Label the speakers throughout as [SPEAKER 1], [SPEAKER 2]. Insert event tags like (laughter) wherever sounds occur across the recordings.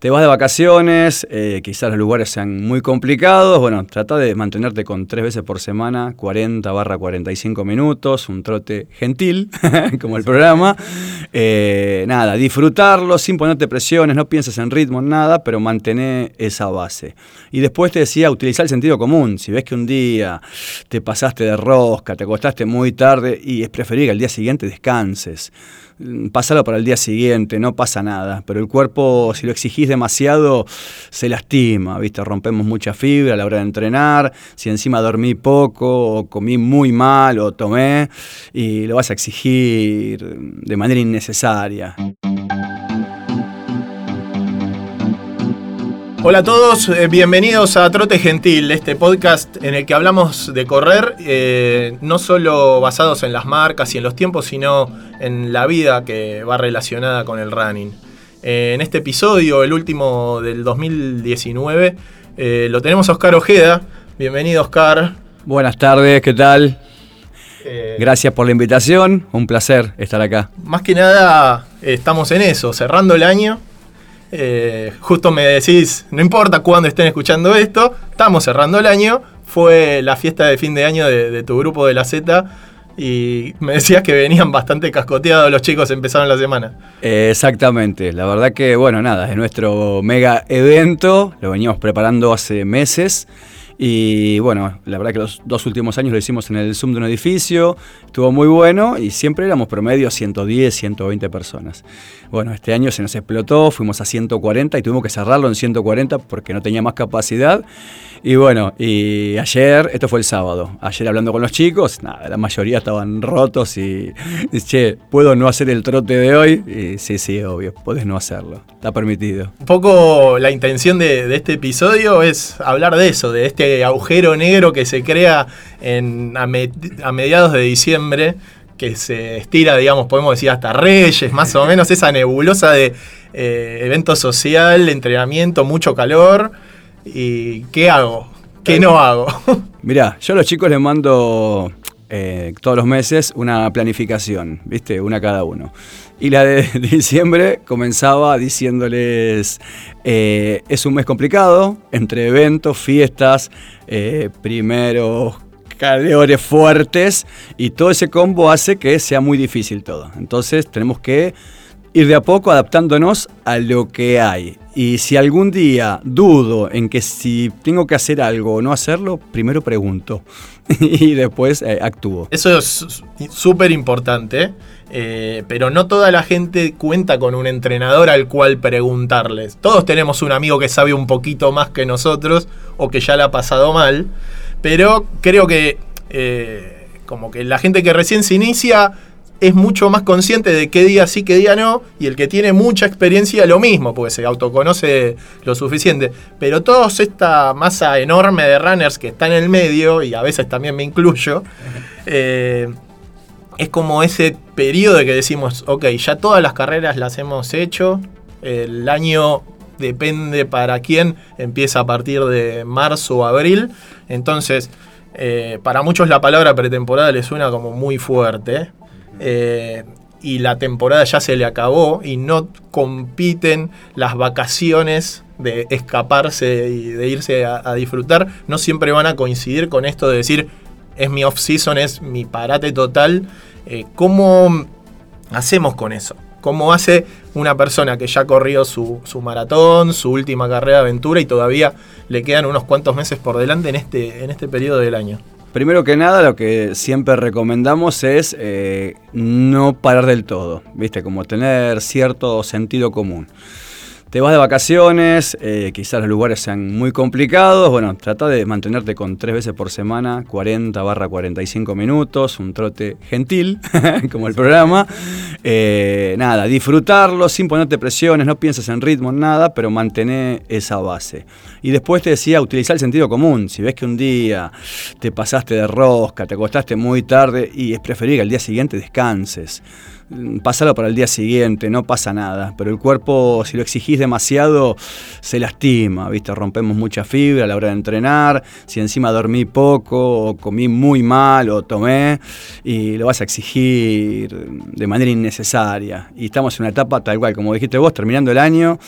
[SPEAKER 1] te vas de vacaciones, eh, quizás los lugares sean muy complicados, bueno, trata de mantenerte con tres veces por semana, 40 barra 45 minutos, un trote gentil, (laughs) como el programa. Eh, nada, disfrutarlo sin ponerte presiones, no pienses en ritmo, nada, pero mantener esa base. Y después te decía, utilizar el sentido común. Si ves que un día te pasaste de rosca, te acostaste muy tarde y es preferible que al día siguiente descanses. Pásalo para el día siguiente, no pasa nada. Pero el cuerpo, si lo exigís demasiado, se lastima, ¿viste? Rompemos mucha fibra a la hora de entrenar. Si encima dormí poco, o comí muy mal, o tomé, y lo vas a exigir de manera innecesaria.
[SPEAKER 2] Hola a todos, eh, bienvenidos a Trote Gentil, este podcast en el que hablamos de correr, eh, no solo basados en las marcas y en los tiempos, sino en la vida que va relacionada con el running. Eh, en este episodio, el último del 2019, lo tenemos a Oscar Ojeda. Bienvenido Oscar.
[SPEAKER 1] Buenas tardes, ¿qué tal? Gracias por la invitación, un placer estar acá.
[SPEAKER 2] Más que nada, estamos en eso, cerrando el año eh, justo me decís, no importa cuándo estén escuchando esto, estamos cerrando el año, fue la fiesta de fin de año de, tu grupo de la Z y me decías que venían bastante cascoteados los chicos, empezaron la semana.
[SPEAKER 1] exactamente, la verdad que bueno, nada, es nuestro mega evento, lo veníamos preparando hace meses. Y bueno, la verdad que los dos últimos años lo hicimos en el Zoom de un edificio, estuvo muy bueno y siempre éramos promedio 110, 120 personas. Bueno, este año se nos explotó, fuimos a 140 y tuvimos que cerrarlo en 140 porque no tenía más capacidad. Y bueno, y ayer, esto fue el sábado, ayer hablando con los chicos, nada, la mayoría estaban rotos y, che, ¿puedo no hacer el trote de hoy? Y sí, sí, obvio, puedes no hacerlo, está permitido.
[SPEAKER 2] Un poco la intención de, este episodio es hablar de eso, de este agujero negro que se crea en, a mediados de diciembre que se estira, digamos, podemos decir hasta Reyes, más o menos, esa nebulosa de eh, evento social, entrenamiento, mucho calor. ¿Y qué hago? ¿Qué no hago? (laughs)
[SPEAKER 1] Mirá, yo a los chicos les mando eh, todos los meses una planificación, ¿viste? Una cada uno. Y la de (laughs) diciembre comenzaba diciéndoles, eh, es un mes complicado, entre eventos, fiestas, primeros calores fuertes y todo ese combo hace que sea muy difícil todo. Entonces tenemos que ir de a poco adaptándonos a lo que hay. Y si algún día dudo en que si tengo que hacer algo o no hacerlo, primero pregunto (laughs) y después eh, actúo.
[SPEAKER 2] Eso es súper importante, eh, pero no toda la gente cuenta con un entrenador al cual preguntarles. Todos tenemos un amigo que sabe un poquito más que nosotros o que ya le ha pasado mal. Pero creo que eh, como que la gente que recién se inicia es mucho más consciente de qué día sí, qué día no, y el que tiene mucha experiencia lo mismo, porque se autoconoce lo suficiente. Pero toda esta masa enorme de runners que está en el medio, y a veces también me incluyo, (laughs) eh, es como ese periodo de que decimos, ok, ya todas las carreras las hemos hecho, el año depende para quién, empieza a partir de marzo o abril. Entonces, eh, para muchos la palabra pretemporada le suena como muy fuerte. Eh, y la temporada ya se le acabó y no compiten las vacaciones de escaparse y de irse a, disfrutar, no siempre van a coincidir con esto de decir es mi off-season, es mi parate total. Eh, ¿Cómo hacemos con eso? cómo hace una persona que ya corrió su, maratón, su última carrera de aventura y todavía le quedan unos cuantos meses por delante en este, en este periodo del año.
[SPEAKER 1] Primero que nada, lo que siempre recomendamos es eh, no parar del todo, ¿viste? Como tener cierto sentido común te vas de vacaciones, eh, quizás los lugares sean muy complicados, bueno, trata de mantenerte con tres veces por semana, 40 barra 45 minutos, un trote gentil, (laughs) como el programa. Eh, nada, disfrutarlo sin ponerte presiones, no pienses en ritmo, nada, pero mantener esa base. Y después te decía, utilizar el sentido común. Si ves que un día te pasaste de rosca, te acostaste muy tarde y es preferible que al día siguiente descanses. Pásalo para el día siguiente, no pasa nada. Pero el cuerpo, si lo exigís demasiado, se lastima, ¿viste? Rompemos mucha fibra a la hora de entrenar. Si encima dormí poco, o comí muy mal, o tomé, y lo vas a exigir de manera innecesaria. Y estamos en una etapa tal cual, como dijiste vos, terminando el año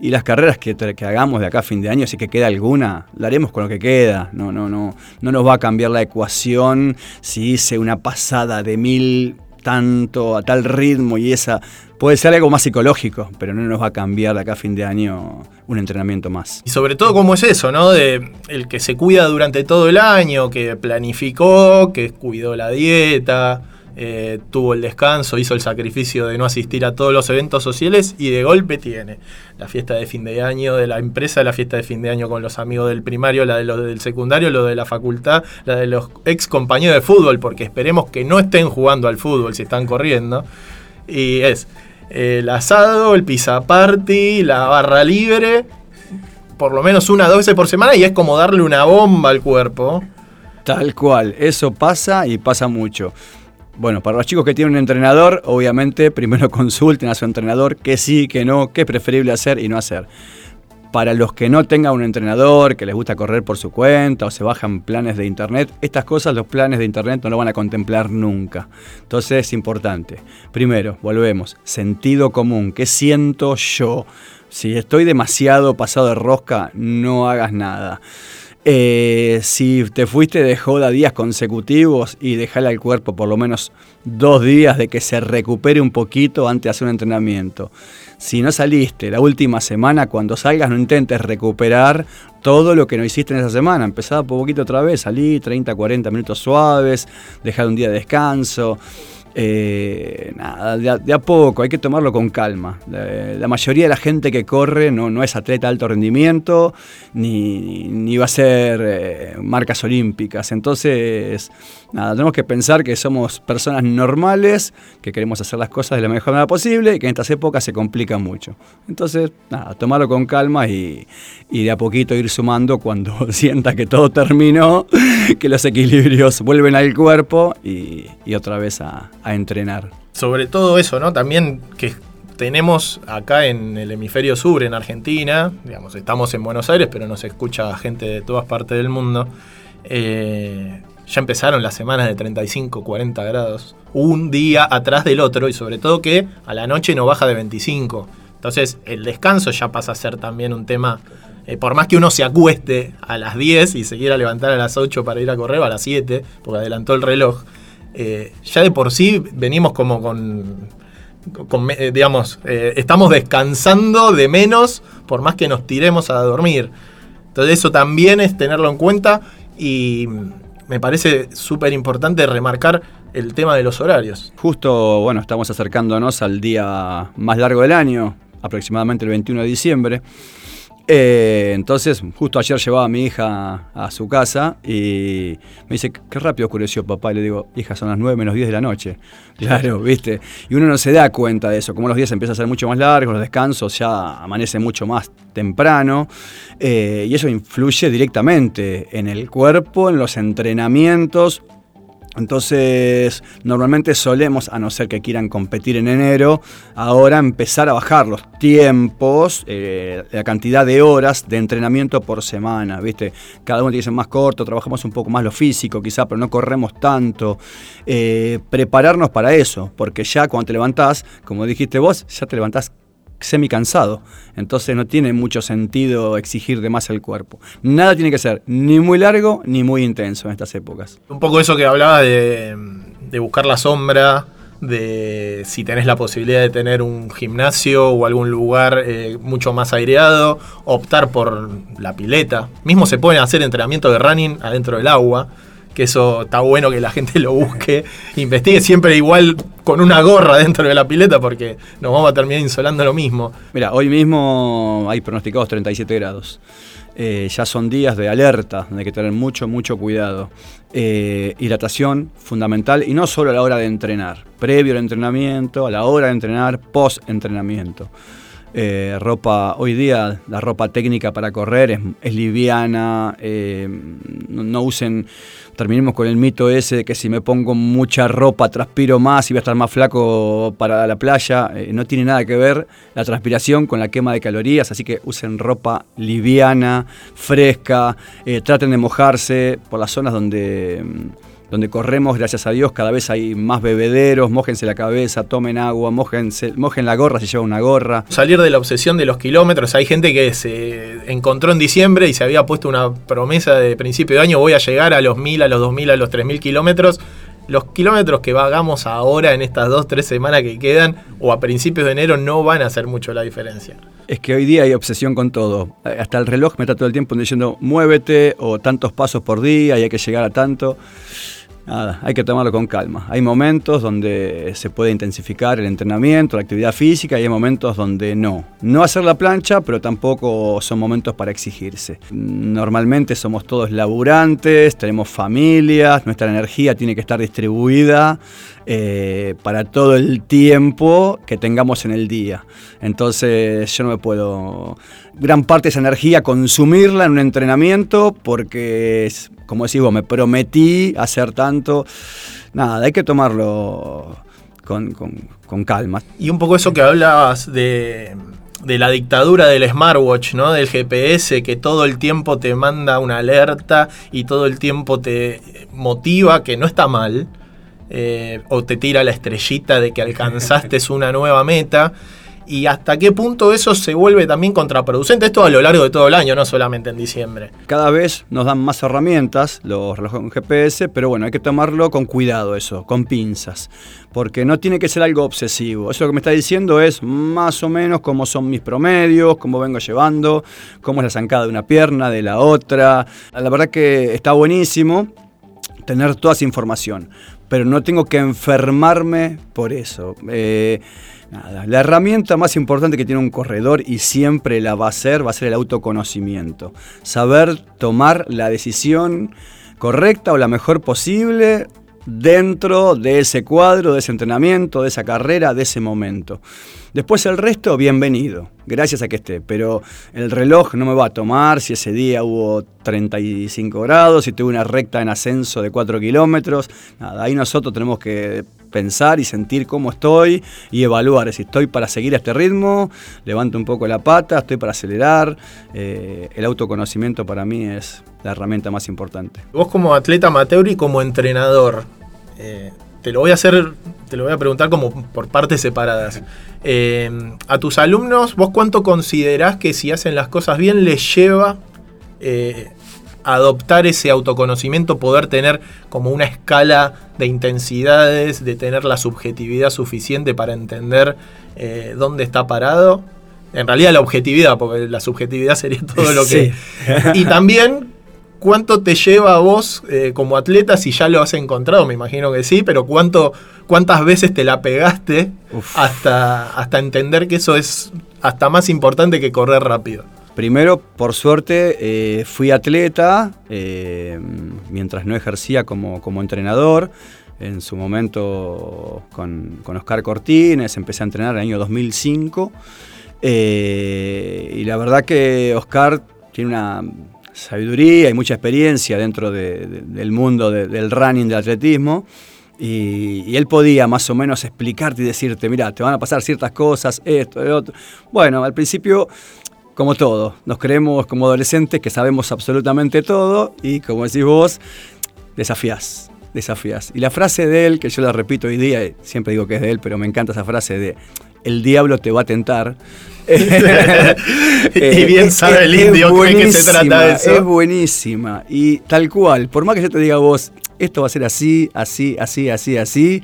[SPEAKER 1] Y las carreras que, que, hagamos de acá a fin de año, si que queda alguna, la haremos con lo que queda. No, no, no, no nos va a cambiar la ecuación si hice una pasada de mil tanto, a tal ritmo y esa puede ser algo más psicológico, pero no nos va a cambiar de acá a fin de año un entrenamiento más.
[SPEAKER 2] Y sobre todo cómo es eso, ¿no? De el que se cuida durante todo el año, que planificó, que cuidó la dieta, eh, tuvo el descanso, hizo el sacrificio de no asistir a todos los eventos sociales y de golpe tiene la fiesta de fin de año de la empresa, la fiesta de fin de año con los amigos del primario, la de los del secundario, lo de la facultad, la de los ex compañeros de fútbol, porque esperemos que no estén jugando al fútbol si están corriendo. Y es el asado, el pizza party, la barra libre, por lo menos una dos veces por semana y es como darle una bomba al cuerpo.
[SPEAKER 1] Tal cual, eso pasa y pasa mucho. Bueno, para los chicos que tienen un entrenador, obviamente primero (laughs) consulten a su entrenador qué sí, qué no, qué es preferible hacer y no hacer. Para los que no tengan un entrenador, que les gusta correr por su cuenta o se bajan planes de internet, estas cosas los planes de internet no lo van a contemplar nunca. Entonces es importante. Primero, volvemos, sentido común, ¿qué siento yo? Si estoy demasiado pasado de rosca, no hagas nada. Eh, si te fuiste de joda días consecutivos y dejale al cuerpo por lo menos dos días de que se recupere un poquito antes de hacer un entrenamiento. Si no saliste la última semana, cuando salgas no intentes recuperar todo lo que no hiciste en esa semana. Empezá por poquito otra vez, salí 30, 40 minutos suaves, dejar un día de descanso. Eh, nada, de a, poco, hay que tomarlo con calma. La, mayoría de la gente que corre no, no es atleta de alto rendimiento, ni, va a ser eh, marcas olímpicas. Entonces, nada, tenemos que pensar que somos personas normales, que queremos hacer las cosas de la mejor manera posible y que en estas épocas se complica mucho. Entonces, nada, tomarlo con calma y, de a poquito ir sumando cuando (laughs) sienta que todo terminó, que los equilibrios vuelven al cuerpo y, otra vez a entrenar.
[SPEAKER 2] Sobre todo eso, ¿no? También que tenemos acá en el hemisferio sur, en Argentina, digamos, estamos en Buenos Aires, pero nos escucha gente de todas partes del mundo. Eh, ya empezaron las semanas de 35, 40 grados, un día atrás del otro, y sobre todo que a la noche no baja de 25. Entonces el descanso ya pasa a ser también un tema, eh, por más que uno se acueste a las 10 y se quiera levantar a las 8 para ir a correr, a las 7, porque adelantó el reloj, eh, ya de por sí venimos como con eh, digamos, eh, estamos descansando de menos por más que nos tiremos a dormir. Entonces eso también es tenerlo en cuenta y me parece súper importante remarcar el tema de los horarios.
[SPEAKER 1] Justo, bueno, estamos acercándonos al día más largo del año, aproximadamente el 21 de diciembre. Eh, entonces, justo ayer llevaba a mi hija a su casa y me dice, qué rápido oscureció papá. Y le digo, hija, son las 9 menos 10 de la noche. (laughs) Claro, ¿viste? Y uno no se da cuenta de eso. Como los días empiezan a ser mucho más largos, los descansos ya amanece mucho más temprano. Eh, y eso influye directamente en el cuerpo, en los entrenamientos entonces, normalmente solemos, a no ser que quieran competir en enero, ahora empezar a bajar los tiempos, eh, la cantidad de horas de entrenamiento por semana, ¿viste? Cada uno tiene que ser más corto, trabajamos un poco más lo físico quizá, pero no corremos tanto. Eh, prepararnos para eso, porque ya cuando te levantás, como dijiste vos, ya te levantás semi cansado. Entonces no tiene mucho sentido exigir de más el cuerpo. Nada tiene que ser ni muy largo ni muy intenso en estas épocas.
[SPEAKER 2] Un poco eso que hablaba de, buscar la sombra, de si tenés la posibilidad de tener un gimnasio o algún lugar eh, mucho más aireado, optar por la pileta. Mismo se pueden hacer entrenamiento de running adentro del agua que eso está bueno que la gente lo busque, investigue siempre igual con una gorra dentro de la pileta porque nos vamos a terminar insolando lo mismo.
[SPEAKER 1] Mira, hoy mismo hay pronosticados 37 grados. Eh, ya son días de alerta, hay que tener mucho, mucho cuidado. Eh, hidratación fundamental y no solo a la hora de entrenar, previo al entrenamiento, a la hora de entrenar, post entrenamiento. Eh, ropa, hoy día la ropa técnica para correr es, liviana, eh, no, usen, terminemos con el mito ese de que si me pongo mucha ropa transpiro más y voy a estar más flaco para la playa, eh, no tiene nada que ver la transpiración con la quema de calorías, así que usen ropa liviana, fresca, traten de mojarse por las zonas donde donde corremos, gracias a Dios, cada vez hay más bebederos, mójense la cabeza, tomen agua, mójense, mojen la gorra si lleva una gorra.
[SPEAKER 2] Salir de la obsesión de los kilómetros, hay gente que se encontró en diciembre y se había puesto una promesa de principio de año, voy a llegar a los 1000, a los 2000, a los 3000 kilómetros. Los kilómetros que vagamos ahora en estas dos, tres semanas que quedan o a principios de enero no van a hacer mucho la diferencia.
[SPEAKER 1] Es que hoy día hay obsesión con todo. Hasta el reloj me está todo el tiempo diciendo muévete o tantos pasos por día y hay que llegar a tanto nada, hay que tomarlo con calma. Hay momentos donde se puede intensificar el entrenamiento, la actividad física, y hay momentos donde no. No hacer la plancha, pero tampoco son momentos para exigirse. Normalmente somos todos laburantes, tenemos familias, nuestra energía tiene que estar distribuida eh, para todo el tiempo que tengamos en el día. Entonces yo no me puedo gran parte de esa energía consumirla en un entrenamiento porque, como decís vos, me prometí hacer tanto. Nada, hay que tomarlo con, calma.
[SPEAKER 2] Y un poco eso que hablabas de, de la dictadura del smartwatch, ¿no? Del GPS que todo el tiempo te manda una alerta y todo el tiempo te motiva, que no está mal, eh, o te tira la estrellita de que alcanzaste (laughs) una nueva meta y hasta qué punto eso se vuelve también contraproducente. Esto a lo largo de todo el año, no solamente en diciembre.
[SPEAKER 1] Cada vez nos dan más herramientas los relojes con GPS, pero bueno, hay que tomarlo con cuidado eso, con pinzas, porque no tiene que ser algo obsesivo. Eso que me está diciendo es más o menos cómo son mis promedios, cómo vengo llevando, cómo es la zancada de una pierna, de la otra. La verdad que está buenísimo tener toda esa información, pero no tengo que enfermarme por eso. Eh, la herramienta más importante que tiene un corredor y siempre la va a ser, va a ser el autoconocimiento. Saber tomar la decisión correcta o la mejor posible dentro de ese cuadro, de ese entrenamiento, de esa carrera, de ese momento. Después el resto, bienvenido, gracias a que esté, pero el reloj no me va a tomar si ese día hubo 35 grados, si tuve una recta en ascenso de 4 kilómetros, nada, ahí nosotros tenemos que pensar y sentir cómo estoy y evaluar si estoy para seguir este ritmo, levanto un poco la pata, estoy para acelerar. Eh, el autoconocimiento para mí es la herramienta más importante.
[SPEAKER 2] Vos como atleta amateur y como entrenador, eh, te lo voy a hacer, te lo voy a preguntar como por partes separadas. Eh, a tus alumnos, ¿vos cuánto considerás que si hacen las cosas bien les lleva adoptar ese autoconocimiento, poder tener como una escala de intensidades, de tener la subjetividad suficiente para entender eh, dónde está parado. En realidad la objetividad, porque la subjetividad sería todo lo que... y también cuánto te lleva a vos eh, como atleta si ya lo has encontrado, me imagino que sí, pero cuánto, cuántas veces te la pegaste hasta, hasta entender que eso es hasta más importante que correr rápido.
[SPEAKER 1] Primero, por suerte, eh, fui atleta eh, mientras no ejercía como, entrenador. En su momento con, Oscar Cortines, empecé a entrenar en el año 2005. Eh, y la verdad que Oscar tiene una sabiduría y mucha experiencia dentro del mundo del running, del atletismo. Y, él podía más o menos explicarte y decirte, mira, te van a pasar ciertas cosas, esto, lo otro. Bueno, al principio como todo, nos creemos como adolescentes que sabemos absolutamente todo y como decís vos, desafías, desafías. Y la frase de él, que yo la repito hoy día, siempre digo que es de él, pero me encanta esa frase de el diablo te va a tentar. (laughs)
[SPEAKER 2] y bien (laughs) sabe el indio que se trata de eso.
[SPEAKER 1] Es buenísima. Y tal cual, por más que yo te diga vos, esto va a ser así, así, así, así, así,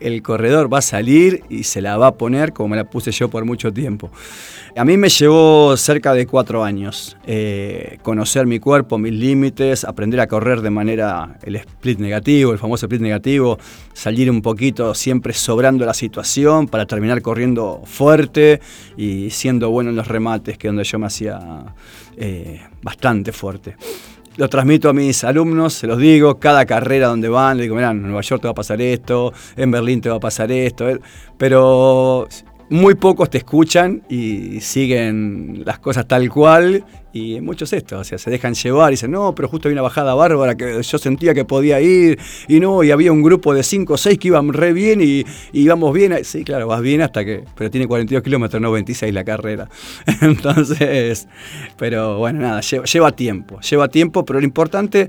[SPEAKER 1] el corredor va a salir y se la va a poner como me la puse yo por mucho tiempo. A mí me llevó cerca de cuatro años eh, conocer mi cuerpo, mis límites, aprender a correr de manera el split negativo, el famoso split negativo, salir un poquito siempre sobrando la situación para terminar corriendo fuerte y siendo bueno en los remates, que es donde yo me hacía eh, bastante fuerte lo transmito a mis alumnos, se los digo, cada carrera donde van, le digo, mira, en Nueva York te va a pasar esto, en Berlín te va a pasar esto, pero muy pocos te escuchan y siguen las cosas tal cual y muchos esto, o sea, se dejan llevar y dicen, no, pero justo hay una bajada bárbara que yo sentía que podía ir y no, y había un grupo de 5 o 6 que iban re bien y, íbamos bien, sí, claro, vas bien hasta que, pero tiene 42 kilómetros, no 26 la carrera. (laughs) Entonces, pero bueno, nada, lleva, lleva tiempo, lleva tiempo, pero lo importante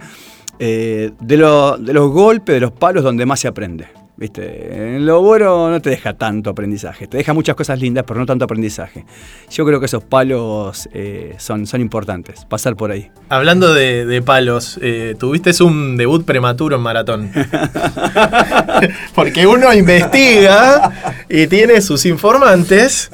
[SPEAKER 1] eh, de, de los golpes, de los palos donde más se aprende. ¿Viste? Lo bueno no te deja tanto aprendizaje, te deja muchas cosas lindas, pero no tanto aprendizaje. Yo creo que esos palos eh, son, son importantes, pasar por ahí.
[SPEAKER 2] Hablando de, palos, eh, tuviste un debut prematuro en maratón. (laughs) Porque uno investiga y tiene sus informantes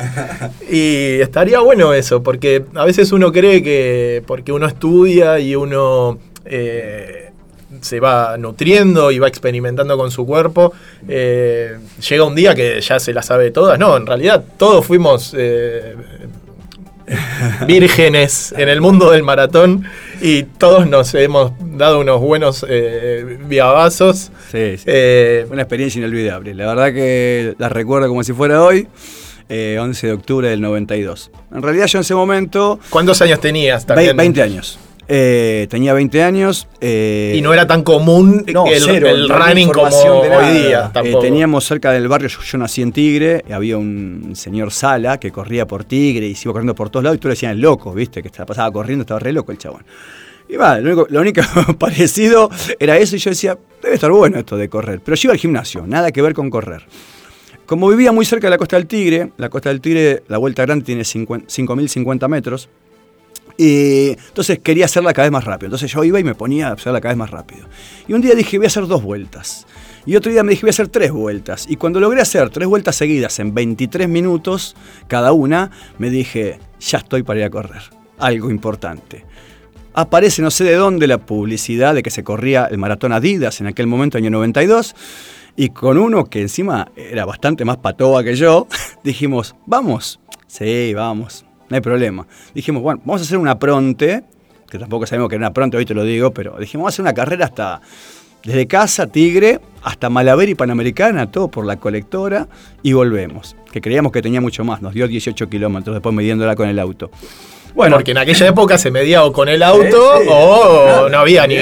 [SPEAKER 2] y estaría bueno eso, porque a veces uno cree que porque uno estudia y uno... Eh, se va nutriendo y va experimentando con su cuerpo. Eh, llega un día que ya se la sabe todas. No, en realidad todos fuimos eh, (laughs) vírgenes en el mundo del maratón y todos nos hemos dado unos buenos eh.
[SPEAKER 1] Sí, sí. Una experiencia inolvidable. La verdad que la recuerdo como si fuera hoy. 11 de octubre del 92. En realidad yo en ese momento...
[SPEAKER 2] ¿Cuántos años tenías
[SPEAKER 1] también? 20 años. Eh, tenía 20 años.
[SPEAKER 2] Eh, y no era tan común el, running como hoy día.
[SPEAKER 1] Eh, teníamos cerca del barrio, yo, nací en Tigre, había un señor Sala que corría por Tigre y se iba corriendo por todos lados y tú le decías el loco, ¿viste? Que pasaba corriendo, estaba re loco el chabón. Y va, lo único, (laughs) parecido era eso y yo decía, debe estar bueno esto de correr. Pero yo iba al gimnasio, nada que ver con correr. Como vivía muy cerca de la costa del Tigre, la costa del Tigre, la vuelta grande tiene 5.050 metros, y entonces quería hacerla cada vez más rápido. Entonces yo iba y me ponía a hacerla cada vez más rápido. Y un día dije, voy a hacer dos vueltas. Y otro día me dije, voy a hacer tres vueltas. Y cuando logré hacer tres vueltas seguidas en 23 minutos cada una, me dije, ya estoy para ir a correr. Algo importante. Aparece no sé de dónde la publicidad de que se corría el maratón Adidas en aquel momento, año 92. Y con uno que encima era bastante más patoa que yo, (laughs) dijimos, vamos. Sí, vamos no hay problema. Dijimos, bueno, vamos a hacer una pronte, que tampoco sabemos que era una pronte, hoy te lo digo, pero dijimos, vamos a hacer una carrera hasta, desde casa, Tigre, hasta Malaber y Panamericana, todo por la colectora, y volvemos. Que creíamos que tenía mucho más, nos dio 18 kilómetros después midiéndola con el auto.
[SPEAKER 2] Bueno, porque en aquella época se medía o con el auto o no había ni,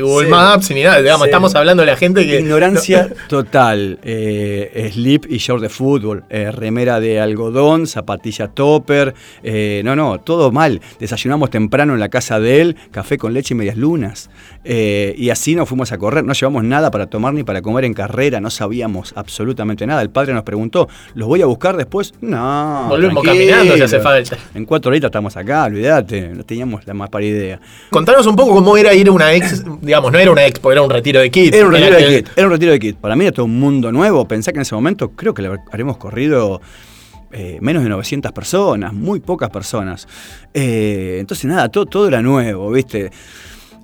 [SPEAKER 2] Google Maps ni nada. Digamos, estamos hablando de la gente que.
[SPEAKER 1] Ignorancia (laughs) total. Eh, slip y short de fútbol, eh, remera de algodón, zapatilla topper. Eh, no, no, todo mal. Desayunamos temprano en la casa de él, café con leche y medias lunas. y así nos fuimos a correr. No llevamos nada para tomar ni para comer en carrera. No sabíamos absolutamente nada. El padre nos preguntó: ¿los voy a buscar después? No.
[SPEAKER 2] Volvemos caminando si hace falta.
[SPEAKER 1] En cuatro horitas estamos acá olvídate, no teníamos la más para idea.
[SPEAKER 2] Contanos un poco cómo era ir a una ex, digamos, no era una expo, era un retiro de kit.
[SPEAKER 1] Era un retiro de kit, era un retiro de kit. Para mí era todo un mundo nuevo. Pensá que en ese momento creo que le haremos corrido eh, menos de 900 personas, muy pocas personas. Eh, entonces nada, todo, todo era nuevo, ¿viste?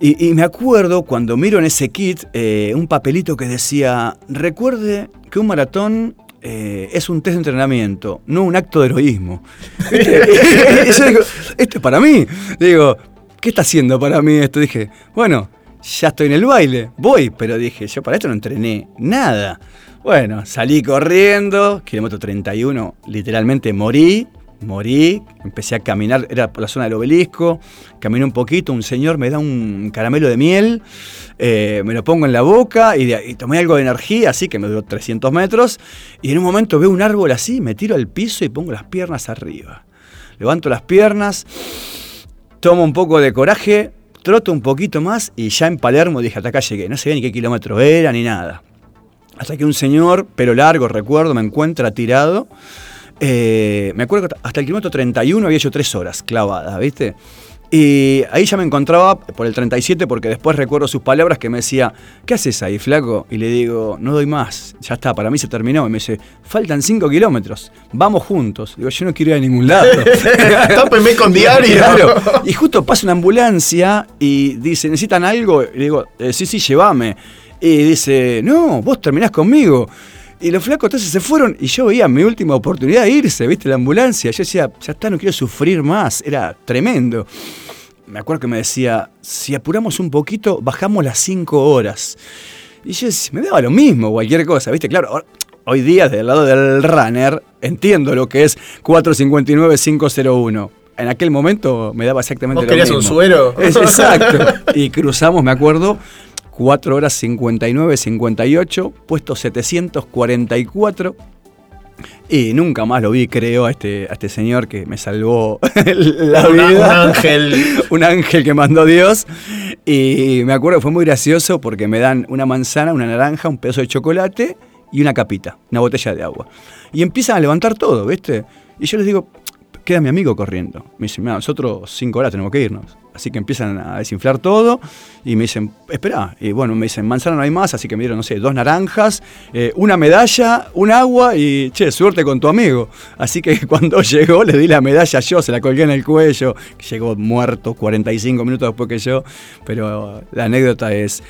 [SPEAKER 1] Y, me acuerdo cuando miro en ese kit eh, un papelito que decía, recuerde que un maratón eh, es un test de entrenamiento, no un acto de heroísmo. (laughs) esto es para mí. Digo, ¿qué está haciendo para mí esto? Dije, bueno, ya estoy en el baile, voy, pero dije, yo para esto no entrené nada. Bueno, salí corriendo, kilómetro 31, literalmente morí, morí, empecé a caminar, era por la zona del obelisco, caminé un poquito, un señor me da un caramelo de miel, eh, me lo pongo en la boca y, tomé algo de energía, así que me dio 300 metros, y en un momento veo un árbol así, me tiro al piso y pongo las piernas arriba. Levanto las piernas, tomo un poco de coraje, troto un poquito más y ya en Palermo dije, hasta acá llegué, no sabía ni qué kilómetro era ni nada. Hasta que un señor, pero largo, recuerdo, me encuentra tirado eh, me acuerdo que hasta el kilómetro 31 había hecho tres horas clavadas, ¿viste? Y ahí ya me encontraba por el 37 porque después recuerdo sus palabras que me decía, ¿qué haces ahí, flaco? Y le digo, no doy más, ya está, para mí se terminó. Y me dice, faltan 5 kilómetros, vamos juntos. Digo, yo no quiero ir a ningún lado. (laughs)
[SPEAKER 2] Tópeme con diario.
[SPEAKER 1] Y justo pasa una ambulancia y dice, ¿necesitan algo? Y le digo, eh, sí, sí, llévame. Y dice, no, vos terminás conmigo. Y los flacos entonces se fueron y yo veía mi última oportunidad de irse, ¿viste? La ambulancia. Yo decía, ya está, no quiero sufrir más. Era tremendo. Me acuerdo que me decía, si apuramos un poquito, bajamos las 5 horas. Y yo me daba lo mismo, cualquier cosa, ¿viste? Claro, hoy día del lado del runner entiendo lo que es 459-501 en aquel momento me daba exactamente
[SPEAKER 2] lo mismo.
[SPEAKER 1] un
[SPEAKER 2] suero?
[SPEAKER 1] Es, (laughs) exacto. Y cruzamos, me acuerdo, 4 horas 59, 58, puesto 744. Y nunca más lo vi, creo, a este, a este señor que me salvó (laughs) la vida.
[SPEAKER 2] un ángel. (laughs)
[SPEAKER 1] un ángel que mandó Dios. Y me acuerdo que fue muy gracioso porque me dan una manzana, una naranja, un pedazo de chocolate y una capita, una botella de agua. Y empiezan a levantar todo, ¿viste? Y yo les digo, queda mi amigo corriendo. Me dicen, mira, nosotros cinco horas tenemos que irnos. Así que empiezan a desinflar todo y me dicen, espera. Y bueno, me dicen, manzana no hay más, así que me dieron, no sé, dos naranjas, eh, una medalla, un agua y, che, suerte con tu amigo. Así que (laughs) cuando llegó le di la medalla yo, se la colgué en el cuello. Llegó muerto 45 minutos después que yo. Pero la anécdota es,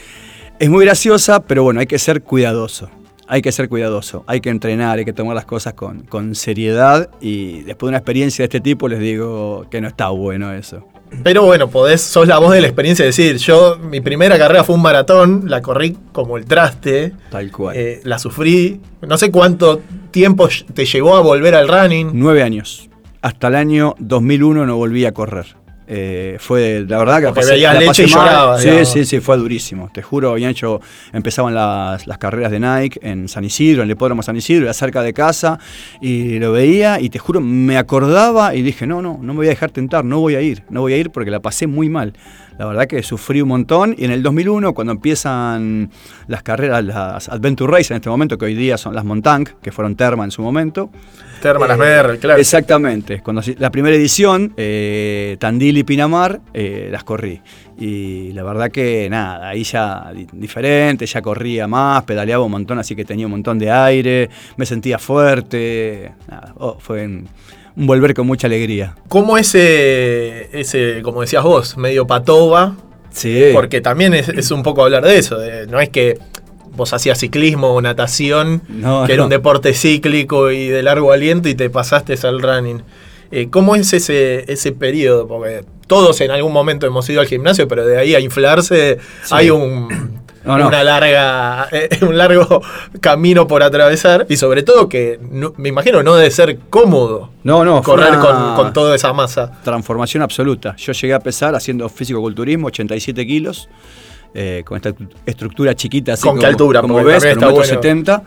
[SPEAKER 1] es muy graciosa, pero bueno, hay que ser cuidadoso. Hay que ser cuidadoso, hay que entrenar, hay que tomar las cosas con, con seriedad y después de una experiencia de este tipo les digo que no está bueno eso.
[SPEAKER 2] Pero bueno, podés, sos la voz de la experiencia de decir, yo, mi primera carrera fue un maratón, la corrí como el traste,
[SPEAKER 1] Tal cual.
[SPEAKER 2] eh, la sufrí, no sé cuánto tiempo te llevó a volver al running.
[SPEAKER 1] Nueve años. Hasta el año 2001 no volví a correr. Eh, fue, la verdad que
[SPEAKER 2] Porque veías
[SPEAKER 1] la
[SPEAKER 2] leche y
[SPEAKER 1] mal.
[SPEAKER 2] llorabas,
[SPEAKER 1] Sí,
[SPEAKER 2] digamos.
[SPEAKER 1] sí, sí, fue durísimo. Te juro, habían hecho, empezaban las, las carreras de Nike en San Isidro, en el hipódromo San Isidro, era cerca de casa, y lo veía, y te juro, me acordaba y dije, no, no, no me voy a dejar tentar, no voy a ir, no voy a ir porque la pasé muy mal. La verdad que sufrí un montón y en el 2001, cuando empiezan las carreras, las Adventure Race en este momento, que hoy día son las Montank, que fueron Terma en su momento,
[SPEAKER 2] Terma, las
[SPEAKER 1] eh,
[SPEAKER 2] Merrell, claro.
[SPEAKER 1] Exactamente. Cuando la primera edición, eh, Tandil y Pinamar, eh, las corrí. Y la verdad que nada, ahí ya di- diferente, ya corría más, pedaleaba un montón, así que tenía un montón de aire, me sentía fuerte. Nada, oh, fue un volver con mucha alegría.
[SPEAKER 2] ¿Cómo ese, ese, como decías vos, medio patoba?
[SPEAKER 1] Sí.
[SPEAKER 2] Porque también es, es un poco hablar de eso, de- no es que vos hacías ciclismo o natación,
[SPEAKER 1] No,
[SPEAKER 2] que era
[SPEAKER 1] no.
[SPEAKER 2] un deporte cíclico y de largo aliento y te pasaste al running. Eh, ¿Cómo es ese, ese periodo? Porque todos en algún momento hemos ido al gimnasio, pero de ahí a inflarse
[SPEAKER 1] Sí.
[SPEAKER 2] hay un,
[SPEAKER 1] No, no.
[SPEAKER 2] Una larga, eh, (laughs) un largo camino por atravesar y sobre todo que no- me imagino no debe ser cómodo
[SPEAKER 1] No, no,
[SPEAKER 2] correr con, con toda esa masa.
[SPEAKER 1] Transformación absoluta. Yo llegué a pesar haciendo físico-culturismo 87 kilos. eh, con esta estructura chiquita así
[SPEAKER 2] ¿Con qué altura?
[SPEAKER 1] como ves, un
[SPEAKER 2] está
[SPEAKER 1] 70.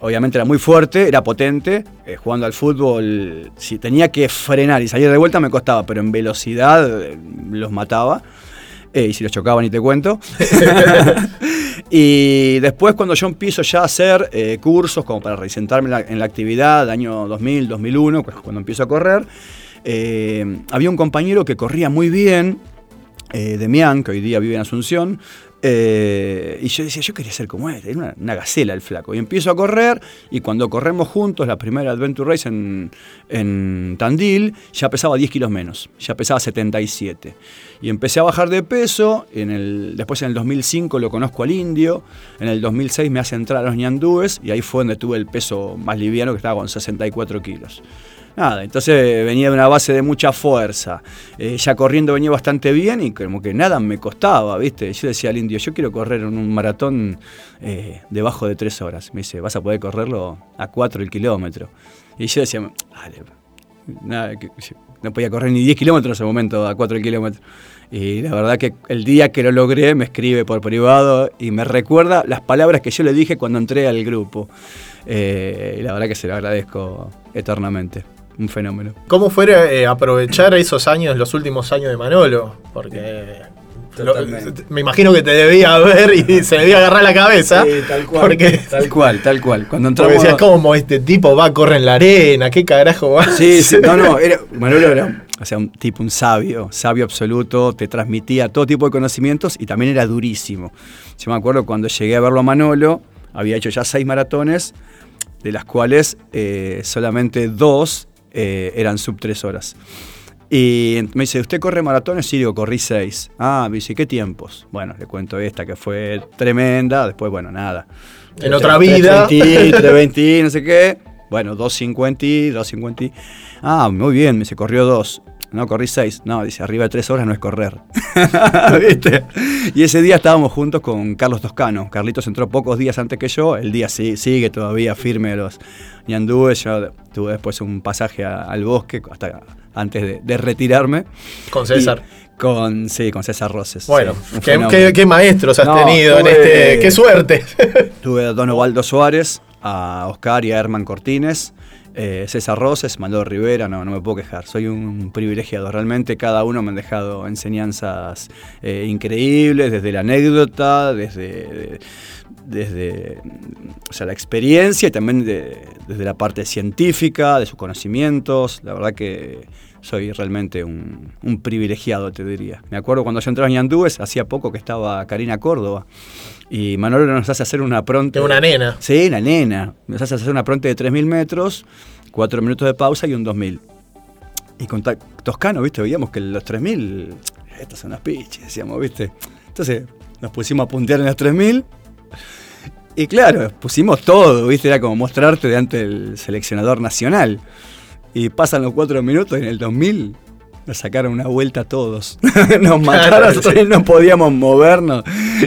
[SPEAKER 1] Obviamente era muy fuerte, era potente. eh, jugando al fútbol, si tenía que frenar y salir de vuelta me costaba, pero en velocidad eh, los mataba. Eh, y si los chocaban y te cuento. (laughs) (laughs) y después cuando yo empiezo ya a hacer eh, cursos como para resentarme en la, en la actividad, año 2000, 2001, pues, cuando empiezo a correr, eh, había un compañero que corría muy bien, eh, Demián, que hoy día vive en Asunción, eh, y yo decía, yo quería ser como él, era una, una gacela el flaco. Y empiezo a correr, y cuando corremos juntos, la primera Adventure Race en, en Tandil, ya pesaba 10 kilos menos, ya pesaba 77. Y empecé a bajar de peso, en el, después en el 2005 lo conozco al indio, en el 2006 me hace entrar a los ñandúes, y ahí fue donde tuve el peso más liviano, que estaba con 64 kilos. Nada, entonces venía de una base de mucha fuerza. Eh, ya corriendo venía bastante bien y como que nada me costaba, ¿viste? Yo decía al indio, yo quiero correr en un maratón eh, debajo de tres horas. Me dice, vas a poder correrlo a cuatro el kilómetro. Y yo decía, dale, no podía correr ni 10 kilómetros en ese momento a 4 el kilómetro. Y la verdad que el día que lo logré me escribe por privado y me recuerda las palabras que yo le dije cuando entré al grupo. Eh, y la verdad que se lo agradezco eternamente. Un fenómeno.
[SPEAKER 2] ¿Cómo fue eh, aprovechar esos años, los últimos años de Manolo? Porque lo- me imagino que te debía ver y se debía agarrar la cabeza. Porque,
[SPEAKER 1] Tal cual, tal cual. Cuando
[SPEAKER 2] porque
[SPEAKER 1] entramos.
[SPEAKER 2] decías, ¿cómo este tipo va a correr en la arena? ¿Qué carajo va?
[SPEAKER 1] Sí, sí,
[SPEAKER 2] hacer?"
[SPEAKER 1] no, no, era, Manolo era o sea, un tipo, un sabio, sabio absoluto, te transmitía todo tipo de conocimientos y también era durísimo. Yo me acuerdo cuando llegué a verlo a Manolo, había hecho ya seis maratones, de las cuales eh, solamente dos eh, eran sub tres horas. Y me dice, ¿usted corre maratones? Sí, digo, corrí seis. Ah, me dice, ¿qué tiempos? Bueno, le cuento esta que fue tremenda, después, bueno, nada.
[SPEAKER 2] En otra vida.
[SPEAKER 1] 320, 320, no sé qué. Bueno, 250, 250. Ah, muy bien, me dice, corrió dos. No, corrí seis. No, dice, arriba de tres horas no es correr. (laughs) ¿Viste? Y ese día estábamos juntos con Carlos Toscano. Carlitos entró pocos días antes que yo. El día sí, sigue todavía firme los ñandúes. Yo tuve después un pasaje a- al bosque hasta antes de, de retirarme.
[SPEAKER 2] Con César.
[SPEAKER 1] Y con, sí, con César Roses.
[SPEAKER 2] Bueno,
[SPEAKER 1] Sí,
[SPEAKER 2] qué, qué- qué maestros has
[SPEAKER 1] No,
[SPEAKER 2] tenido en este. ¡Qué suerte! (laughs)
[SPEAKER 1] Tuve a Don Ovaldo Suárez, a Oscar y a Herman Cortines. Eh, César Roses, Manolo Rivera, no, no me puedo quejar, soy un privilegiado. Realmente cada uno me han dejado enseñanzas eh, increíbles, desde la anécdota, desde, desde sea, la experiencia y también desde la parte científica, de sus conocimientos. La verdad que soy realmente un, privilegiado, te diría. Me acuerdo cuando yo entraba en Ñandúes, hacía poco que estaba Karina Córdoba. Y Manolo nos hace hacer una pronte.
[SPEAKER 2] De una nena.
[SPEAKER 1] Sí, una nena. Nos hace hacer una pronte de 3.000 metros, 4 minutos de pausa y un 2.000. Y con Toscano, ¿viste? Veíamos que los 3.000, estas son las piches, decíamos, ¿viste? Entonces nos pusimos a puntear en los 3.000. Y claro, pusimos todo, ¿viste? Era como mostrarte delante del seleccionador nacional. Y pasan los 4 minutos y en el 2000 nos sacaron una vuelta a todos. (laughs) nos mataron, nosotros (laughs) no podíamos movernos.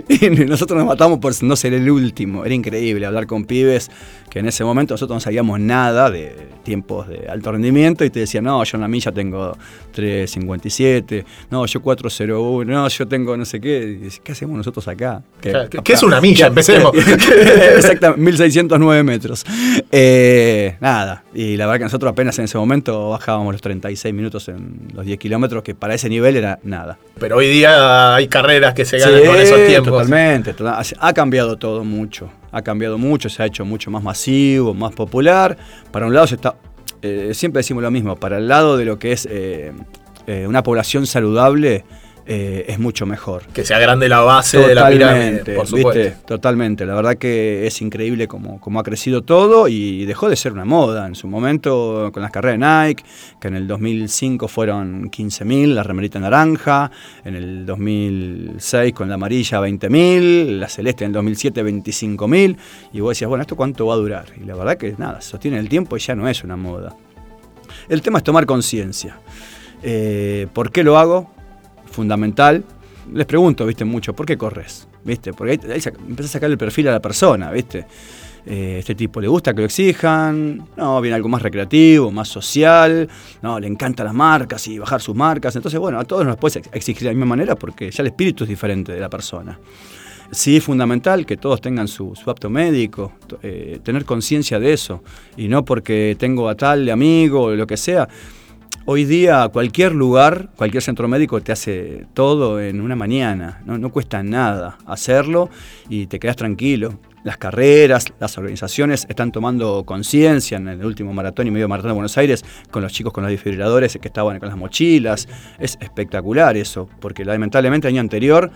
[SPEAKER 1] Y nosotros nos matamos por no ser el último. Era increíble hablar con pibes que en ese momento nosotros no sabíamos nada de tiempos de alto rendimiento y te decían, no, yo en la milla tengo 3.57, no, yo 4.01, no, yo tengo no sé qué. ¿Qué hacemos nosotros acá?
[SPEAKER 2] ¿Qué, es una milla? Empecemos. (laughs)
[SPEAKER 1] Exactamente, 1.609 metros. Eh, nada, y la verdad que nosotros apenas en ese momento bajábamos los 36 minutos en los 10 kilómetros, que para ese nivel era nada.
[SPEAKER 2] Pero hoy día hay carreras que se ganan con esos tiempos.
[SPEAKER 1] Totalmente, ha cambiado todo mucho, ha cambiado mucho, se ha hecho mucho más masivo, más popular. Para un lado se está, eh, siempre decimos lo mismo, para el lado de lo que es eh, eh, una población saludable, eh, es mucho mejor.
[SPEAKER 2] Que sea grande la base de la pirámide, por supuesto.
[SPEAKER 1] Totalmente, la verdad que es increíble cómo, ha crecido todo y dejó de ser una moda. En su momento, con las carreras de Nike, que en el 2005 fueron 15.000, la remerita naranja, en el 2006 con la amarilla 20.000, la celeste en el 2007 25.000, y vos decías, bueno, ¿esto cuánto va a durar? Y la verdad que nada, sostiene el tiempo y ya no es una moda. El tema es tomar conciencia. Eh, ¿Por qué lo hago? Fundamental. Les pregunto, viste, mucho, ¿por qué corres? ¿Viste? Porque ahí, ahí a sacar el perfil a la persona, ¿viste? Eh, este tipo le gusta que lo exijan, no, viene algo más recreativo, más social, no, le encantan las marcas y bajar sus marcas. Entonces, bueno, a todos nos puedes exigir de la misma manera porque ya el espíritu es diferente de la persona. Sí es fundamental que todos tengan su, apto médico, eh, tener conciencia de eso, y no porque tengo a tal amigo o lo que sea. Hoy día cualquier lugar, cualquier centro médico te hace todo en una mañana, no, cuesta nada hacerlo y te quedas tranquilo. Las carreras, las organizaciones están tomando conciencia en el último maratón y medio maratón de Buenos Aires con los chicos con los desfibriladores que estaban con las mochilas. Es espectacular eso, porque lamentablemente el año anterior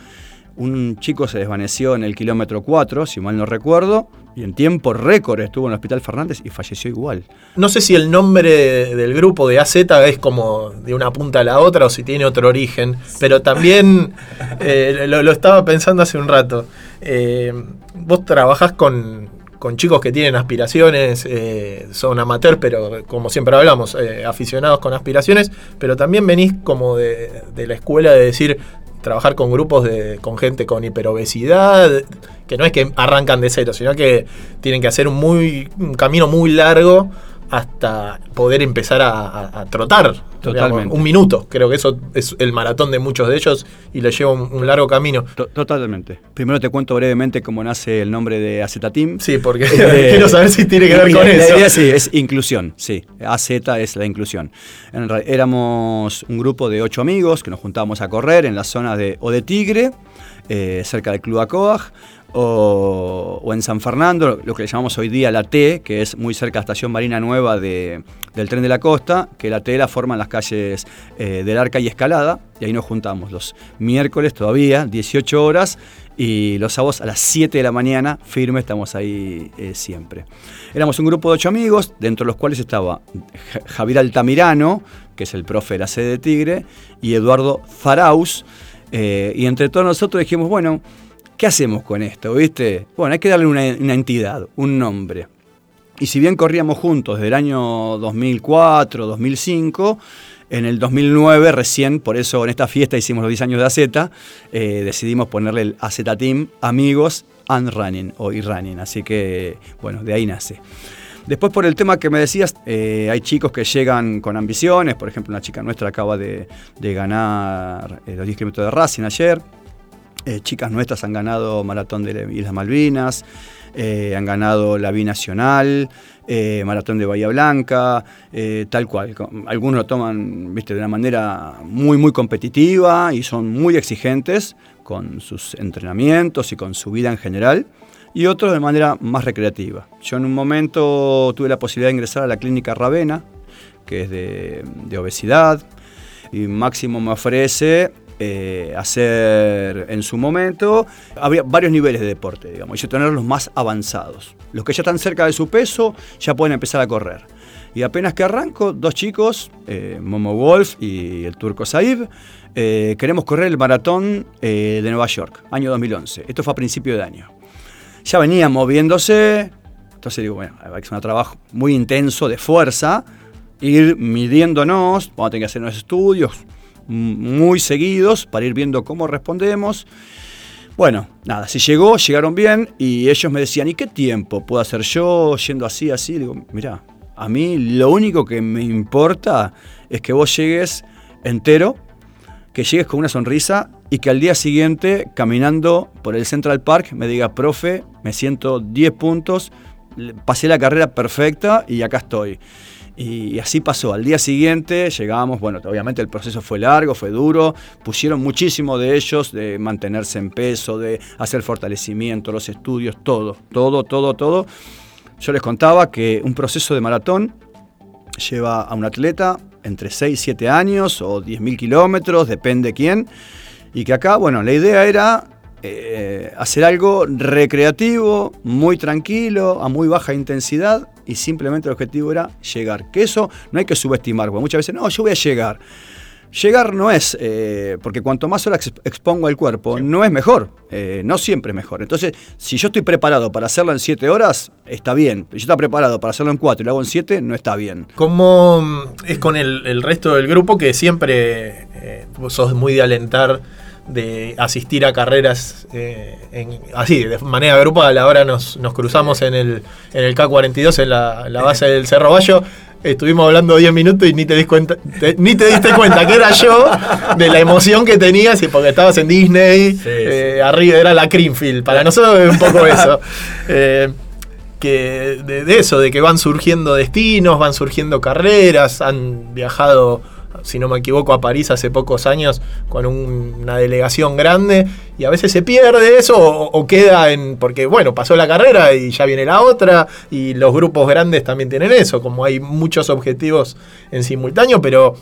[SPEAKER 1] un chico se desvaneció en el kilómetro 4, si mal no recuerdo, y en tiempo récord estuvo en el Hospital Fernández y falleció igual.
[SPEAKER 2] No sé si el nombre del grupo de AZ es como de una punta a la otra o si tiene otro origen, pero también (laughs) eh, lo, estaba pensando hace un rato. Eh, vos trabajás con, chicos que tienen aspiraciones, eh, son amateurs, pero como siempre hablamos, aficionados con aspiraciones, pero también venís como de, de la escuela de decir, trabajar con grupos de, con gente con hiperobesidad, que no es que arrancan de cero, sino que tienen que hacer un, muy, un camino muy largo hasta poder empezar a, trotar.
[SPEAKER 1] Totalmente.
[SPEAKER 2] un minuto. Creo que eso es el maratón de muchos de ellos y les lleva un, largo camino.
[SPEAKER 1] Totalmente. Primero te cuento brevemente cómo nace el nombre de Team.
[SPEAKER 2] Sí, porque eh, (laughs) (laughs) quiero saber si tiene que ver con eso.
[SPEAKER 1] La idea sí, es inclusión, sí. AZ es la inclusión. En éramos un grupo de ocho amigos que nos juntábamos a correr en la zona de O de Tigre, eh, cerca del Club Acoaj o, en San Fernando, lo que le llamamos hoy día la T, que es muy cerca de estación Marina Nueva del tren de la costa, que la T la forman las calles eh, del Arca y Escalada, y ahí nos juntamos los miércoles todavía, 18 horas, y los sábados a las 7 de la mañana, firme, estamos ahí eh, siempre. Éramos un grupo de ocho amigos, dentro de los cuales estaba Javier Altamirano, que es el profe de la sede de Tigre, y Eduardo Faraus, eh, y entre todos nosotros dijimos, bueno, ¿qué hacemos con esto? ¿Viste? Bueno, hay que darle una, entidad, un nombre. Y si bien corríamos juntos desde el año 2004, 2005, en el 2009 recién, por eso en esta fiesta hicimos los 10 años de AZ, eh, decidimos ponerle el AZ Team Amigos and Running o e-Running. Así que, bueno, de ahí nace. Después por el tema que me decías, eh, hay chicos que llegan con ambiciones, por ejemplo una chica nuestra acaba de, ganar eh, los 10 kilómetros de Racing ayer, Eh, chicas nuestras han ganado Maratón de Islas Malvinas, eh, han ganado la Binacional, eh, Maratón de Bahía Blanca, tal cual. Algunos lo toman ¿viste? de una manera muy, muy competitiva y son muy exigentes con sus entrenamientos y con su vida en general. Y otros de manera más recreativa. Yo en un momento tuve la posibilidad de ingresar a la clínica Ravena, que es de obesidad, y Máximo me ofrece eh, hacer en su momento. Había varios niveles de deporte, digamos, y tener los más avanzados. Los que ya están cerca de su peso ya pueden empezar a correr. Y apenas que arranco, dos chicos, eh, Momo Wolf y el turco Saib, eh, queremos correr el maratón de Nueva York, año 2011. Esto fue a principio de año. Ya venían moviéndose, entonces digo, bueno, es un trabajo muy intenso de fuerza, ir midiéndonos, vamos a tener que hacer unos estudios, muy seguidos para ir viendo cómo respondemos. Bueno, nada, si llegó, llegaron bien y ellos me decían, ¿y qué tiempo puedo hacer yo yendo así, así? Digo, mira, a mí lo único que me importa es que vos llegues entero, que llegues con una sonrisa y que al día siguiente, caminando por el Central Park, me diga, profe, me siento 10 puntos, pasé la carrera perfecta y acá estoy. Y así pasó. Al día siguiente llegamos, bueno, obviamente el proceso fue largo, fue duro, pusieron muchísimo de ellos, de mantenerse en peso, de hacer fortalecimiento, los estudios, todo, todo, todo, todo. Yo les contaba que un proceso de maratón lleva a un atleta entre 6 y 7 años o 10.000 kilómetros, depende quién. Y que acá, bueno, la idea era eh, hacer algo recreativo, muy tranquilo, a muy baja intensidad y simplemente el objetivo era llegar. Que eso no hay que subestimar, porque muchas veces, no, yo voy a llegar. Llegar no es, eh, porque cuanto más horas expongo al cuerpo, no es mejor, eh, no siempre es mejor. Entonces, si yo estoy preparado para hacerlo en 7 horas, está bien. Si yo estoy preparado para hacerlo en 4 y lo hago en 7, no está bien.
[SPEAKER 2] ¿Cómo es con el, resto del grupo que siempre sos muy de alentar? De asistir a carreras eh, así, de manera grupal. Ahora nos, nos cruzamos en el, en el K42, en la, base del Cerro Bayo. Estuvimos hablando 10 minutos y ni te, cuenta, ni te diste cuenta que era yo de la emoción que tenías y porque estabas en Disney, eh, arriba era la Creamfield. Para nosotros es un poco eso. (laughs) Eh, que de, eso, de que van surgiendo destinos, van surgiendo carreras, han viajado si no me equivoco, a París hace pocos años con una delegación grande y a veces se pierde eso o, queda en. porque bueno, pasó la carrera y ya viene la otra y los grupos grandes también tienen eso, como hay muchos objetivos en simultáneo, pero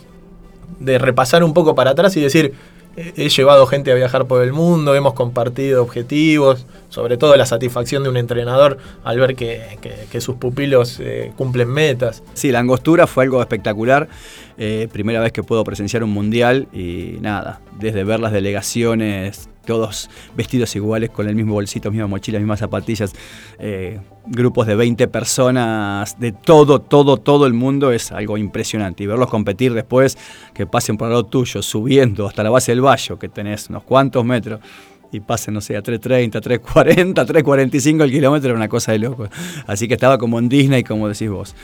[SPEAKER 2] de repasar un poco para atrás y decir, he llevado gente a viajar por el mundo, hemos compartido objetivos, sobre todo la satisfacción de un entrenador al ver que, sus pupilos eh, cumplen metas.
[SPEAKER 1] Sí, la angostura fue algo espectacular. Eh, primera vez que puedo presenciar un mundial y nada, desde ver las delegaciones, todos vestidos iguales, con el mismo bolsito, misma mochila, mismas zapatillas, eh, grupos de 20 personas, de todo, todo, todo el mundo, es algo impresionante. Y verlos competir después, que pasen por el lado tuyo, subiendo hasta la base del valle, que tenés unos cuantos metros, y pasen, no sé, a 3.30, 3.40, 3.45 el kilómetro, era una cosa de loco. Así que estaba como en Disney, como decís vos.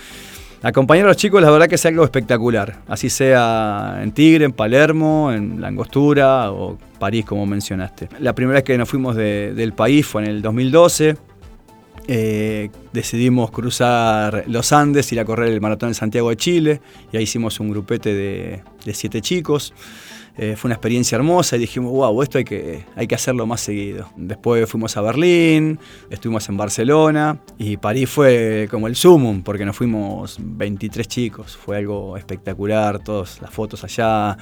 [SPEAKER 1] Acompañar a los chicos, la verdad que es algo espectacular. Así sea en Tigre, en Palermo, en La Angostura o París, como mencionaste. La primera vez que nos fuimos del país fue en el 2012. Eh, decidimos cruzar los Andes, ir a correr el maratón en Santiago de Chile. Y ahí hicimos un grupete de, de siete chicos. Eh, fue una experiencia hermosa y dijimos, wow, esto hay que, hay que hacerlo más seguido. Después fuimos a Berlín, estuvimos en Barcelona y París fue como el sumum, porque nos fuimos 23 chicos, fue algo espectacular, todas las fotos allá.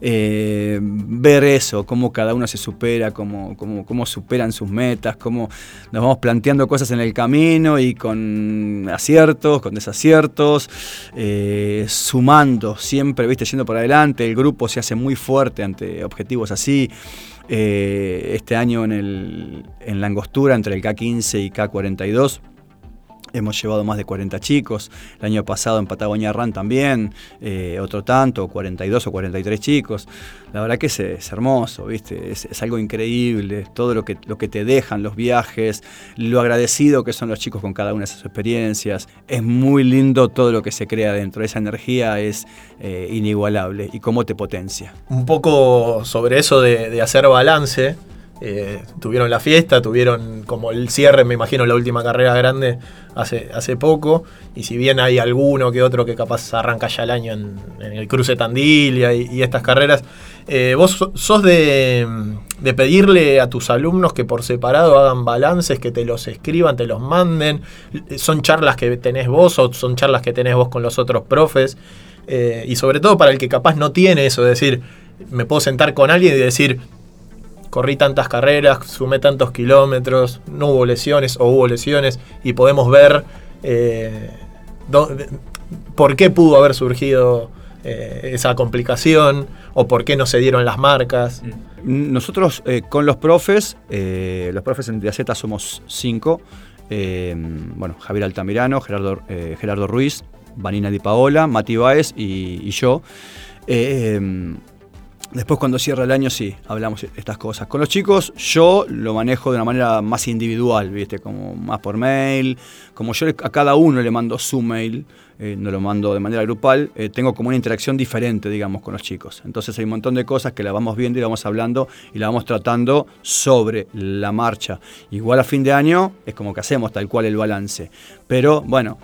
[SPEAKER 1] Eh, ver eso, cómo cada uno se supera, cómo, cómo, cómo, superan sus metas, cómo nos vamos planteando cosas en el camino y con aciertos, con desaciertos, eh, sumando siempre, viste, yendo por adelante, el grupo se hace muy fuerte ante objetivos así. Eh, este año en, el, en la angostura entre el K15 y K42 Hemos llevado más de 40 chicos. El año pasado en Patagonia Run también, eh, otro tanto, 42 o 43 chicos. La verdad que es, hermoso, ¿viste? Es, algo increíble. Todo lo que, lo que te dejan los viajes, lo agradecido que son los chicos con cada una de sus experiencias. Es muy lindo todo lo que se crea dentro. Esa energía es eh, inigualable y cómo te potencia.
[SPEAKER 2] Un poco sobre eso de, de hacer balance eh, tuvieron la fiesta, tuvieron como el cierre, me imagino, la última carrera grande hace, hace poco. Y si bien hay alguno que otro que capaz arranca ya el año en, el cruce Tandilia y, estas carreras, eh, vos sos de, de, pedirle a tus alumnos que por separado hagan balances, que te los escriban, te los manden. ¿Son charlas que tenés vos o son charlas que tenés vos con los otros profes? Eh, y sobre todo para el que capaz no tiene eso, de decir, me puedo sentar con alguien y decir, corrí tantas carreras, sumé tantos kilómetros, no hubo lesiones o hubo lesiones y podemos ver eh, por qué pudo haber surgido eh, esa complicación o por qué no se dieron las marcas.
[SPEAKER 1] Mm. Nosotros eh, con los profes, los profes en Diaceta somos cinco, bueno, Javier Altamirano, Gerardo, Gerardo Ruiz, Vanina Di Paola, Mati Baez y, y yo. Después cuando cierra el año sí, hablamos estas cosas. Con los chicos yo lo manejo de una manera más individual, ¿viste? Como más por mail. Como yo a cada uno le mando su mail, eh, no lo mando de manera grupal, eh, tengo como una interacción diferente, digamos, con los chicos. Entonces hay un montón de cosas que la vamos viendo y la vamos hablando y la vamos tratando sobre la marcha. Igual a fin de año es como que hacemos tal cual el balance. Pero bueno